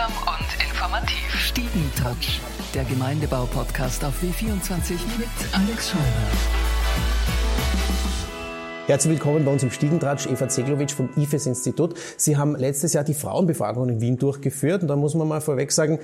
Unterhaltsam und informativ. Stiegentouch, der Gemeindebau-Podcast auf W24 mit Alex Scheuer. Herzlich willkommen bei uns im Stiegentratsch, Eva Zeglowitsch vom IFES-Institut. Sie haben letztes Jahr die Frauenbefragung in Wien durchgeführt und da muss man mal vorweg sagen,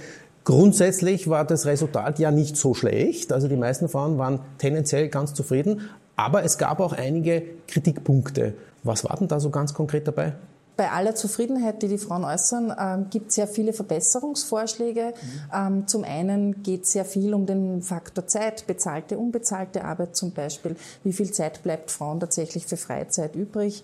grundsätzlich war das Resultat ja nicht so schlecht. Also die meisten Frauen waren tendenziell ganz zufrieden, aber es gab auch einige Kritikpunkte. Was war denn da so ganz konkret dabei? Bei aller Zufriedenheit, die die Frauen äußern, ähm, gibt es sehr viele Verbesserungsvorschläge. Mhm. zum einen geht es sehr viel um den Faktor Zeit, bezahlte, unbezahlte Arbeit zum Beispiel. Wie viel Zeit bleibt Frauen tatsächlich für Freizeit übrig?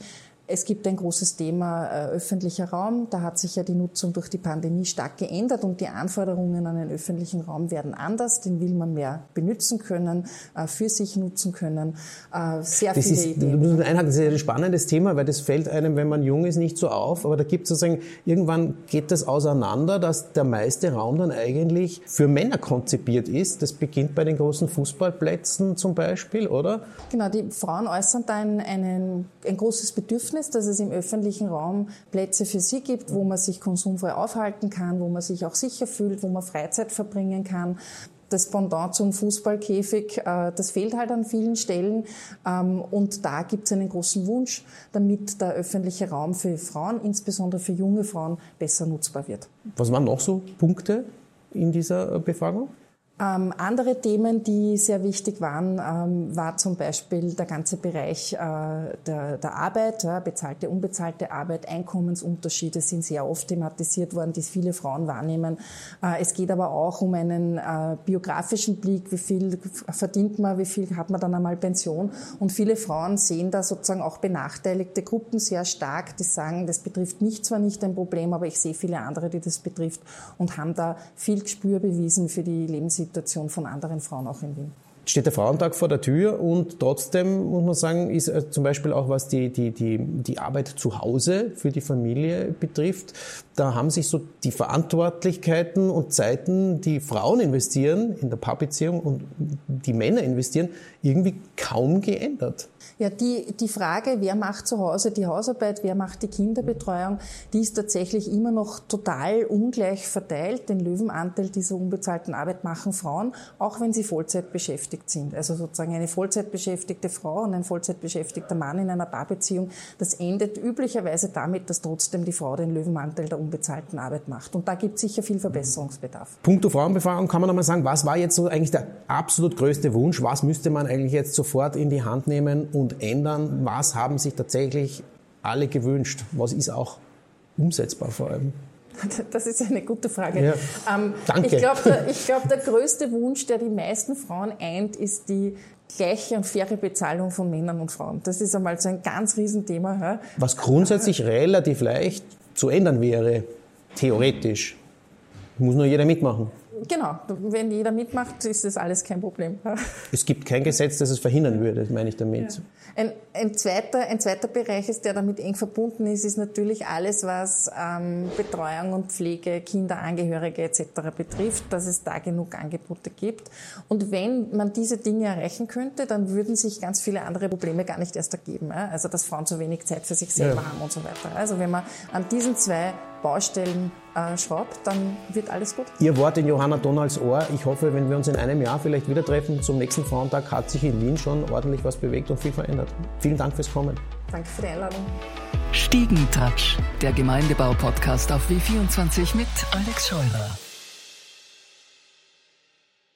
Es gibt ein großes Thema äh, öffentlicher Raum. Da hat sich ja die Nutzung durch die Pandemie stark geändert und die Anforderungen an den öffentlichen Raum werden anders. Den will man mehr benutzen können, äh, für sich nutzen können. Äh, sehr das viele ist, Ideen. Einhaken, das ist ein spannendes Thema, weil das fällt einem, wenn man jung ist, nicht so auf. Aber da gibt es sozusagen, irgendwann geht das auseinander, dass der meiste Raum dann eigentlich für Männer konzipiert ist. Das beginnt bei den großen Fußballplätzen zum Beispiel, oder? Genau, die Frauen äußern da ein, einen, ein großes Bedürfnis Bedürfnis, dass es im öffentlichen Raum Plätze für sie gibt, wo man sich konsumfrei aufhalten kann, wo man sich auch sicher fühlt, wo man Freizeit verbringen kann das Pendant zum Fußballkäfig, äh, das fehlt halt an vielen Stellen. Ähm, und da gibt es einen großen Wunsch, damit der öffentliche Raum für Frauen, insbesondere für junge Frauen, besser nutzbar wird. Was waren noch so Punkte in dieser Befragung? Ähm, andere Themen, die sehr wichtig waren, ähm, war zum Beispiel der ganze Bereich äh, der, der, Arbeit, ja, bezahlte, unbezahlte Arbeit, Einkommensunterschiede sind sehr oft thematisiert worden, die viele Frauen wahrnehmen. Äh, es geht aber auch um einen äh, biografischen Blick, wie viel verdient man, wie viel hat man dann einmal Pension. Und viele Frauen sehen da sozusagen auch benachteiligte Gruppen sehr stark, die sagen, das betrifft mich zwar nicht ein Problem, aber ich sehe viele andere, die das betrifft und haben da viel Gespür bewiesen für die Lebenssituation Situation von anderen Frauen auch in Wien steht der Frauentag vor der Tür und trotzdem muss man sagen, ist äh, zum Beispiel auch was die, die, die, die Arbeit zu Hause für die Familie betrifft, da haben sich so die Verantwortlichkeiten und Zeiten, die Frauen investieren in der Paarbeziehung und die Männer investieren, irgendwie kaum geändert. Ja, die, die Frage, wer macht zu Hause die Hausarbeit, wer macht die Kinderbetreuung, die ist tatsächlich immer noch total ungleich verteilt. Den Löwenanteil dieser unbezahlten Arbeit machen Frauen, auch wenn sie Vollzeit beschäftigt sind. Also sozusagen eine Vollzeitbeschäftigte Frau und ein Vollzeitbeschäftigter Mann in einer Paarbeziehung, das endet üblicherweise damit, dass trotzdem die Frau den Löwenanteil der unbezahlten Arbeit macht. Und da gibt es sicher viel Verbesserungsbedarf. Punkto Frauenbefragung kann man nochmal sagen, was war jetzt so eigentlich der absolut größte Wunsch? Was müsste man eigentlich jetzt sofort in die Hand nehmen und ändern? Was haben sich tatsächlich alle gewünscht? Was ist auch umsetzbar vor allem? Das ist eine gute Frage. Ja, ähm, danke. Ich glaube, der, glaub, der größte Wunsch, der die meisten Frauen eint, ist die gleiche und faire Bezahlung von Männern und Frauen. Das ist einmal so ein ganz Riesenthema. Was grundsätzlich relativ leicht zu ändern wäre, theoretisch. Muss nur jeder mitmachen. Genau, wenn jeder mitmacht, ist das alles kein Problem. Es gibt kein Gesetz, das es verhindern würde, meine ich damit. Ja. Ein, ein, zweiter, ein zweiter Bereich ist, der damit eng verbunden ist, ist natürlich alles, was ähm, Betreuung und Pflege, Kinder, Angehörige etc. betrifft, dass es da genug Angebote gibt. Und wenn man diese Dinge erreichen könnte, dann würden sich ganz viele andere Probleme gar nicht erst ergeben. Also dass Frauen zu wenig Zeit für sich selber ja. haben und so weiter. Also wenn man an diesen zwei Baustellen äh, schraubt, dann wird alles gut. Ihr Wort in Johanna Donalds Ohr. Ich hoffe, wenn wir uns in einem Jahr vielleicht wieder treffen zum nächsten Frauentag, hat sich in Wien schon ordentlich was bewegt und viel verändert. Vielen Dank fürs Kommen. Danke für die Einladung. Stiegentouch, der Gemeindebau-Podcast auf W24 mit Alex Scheurer.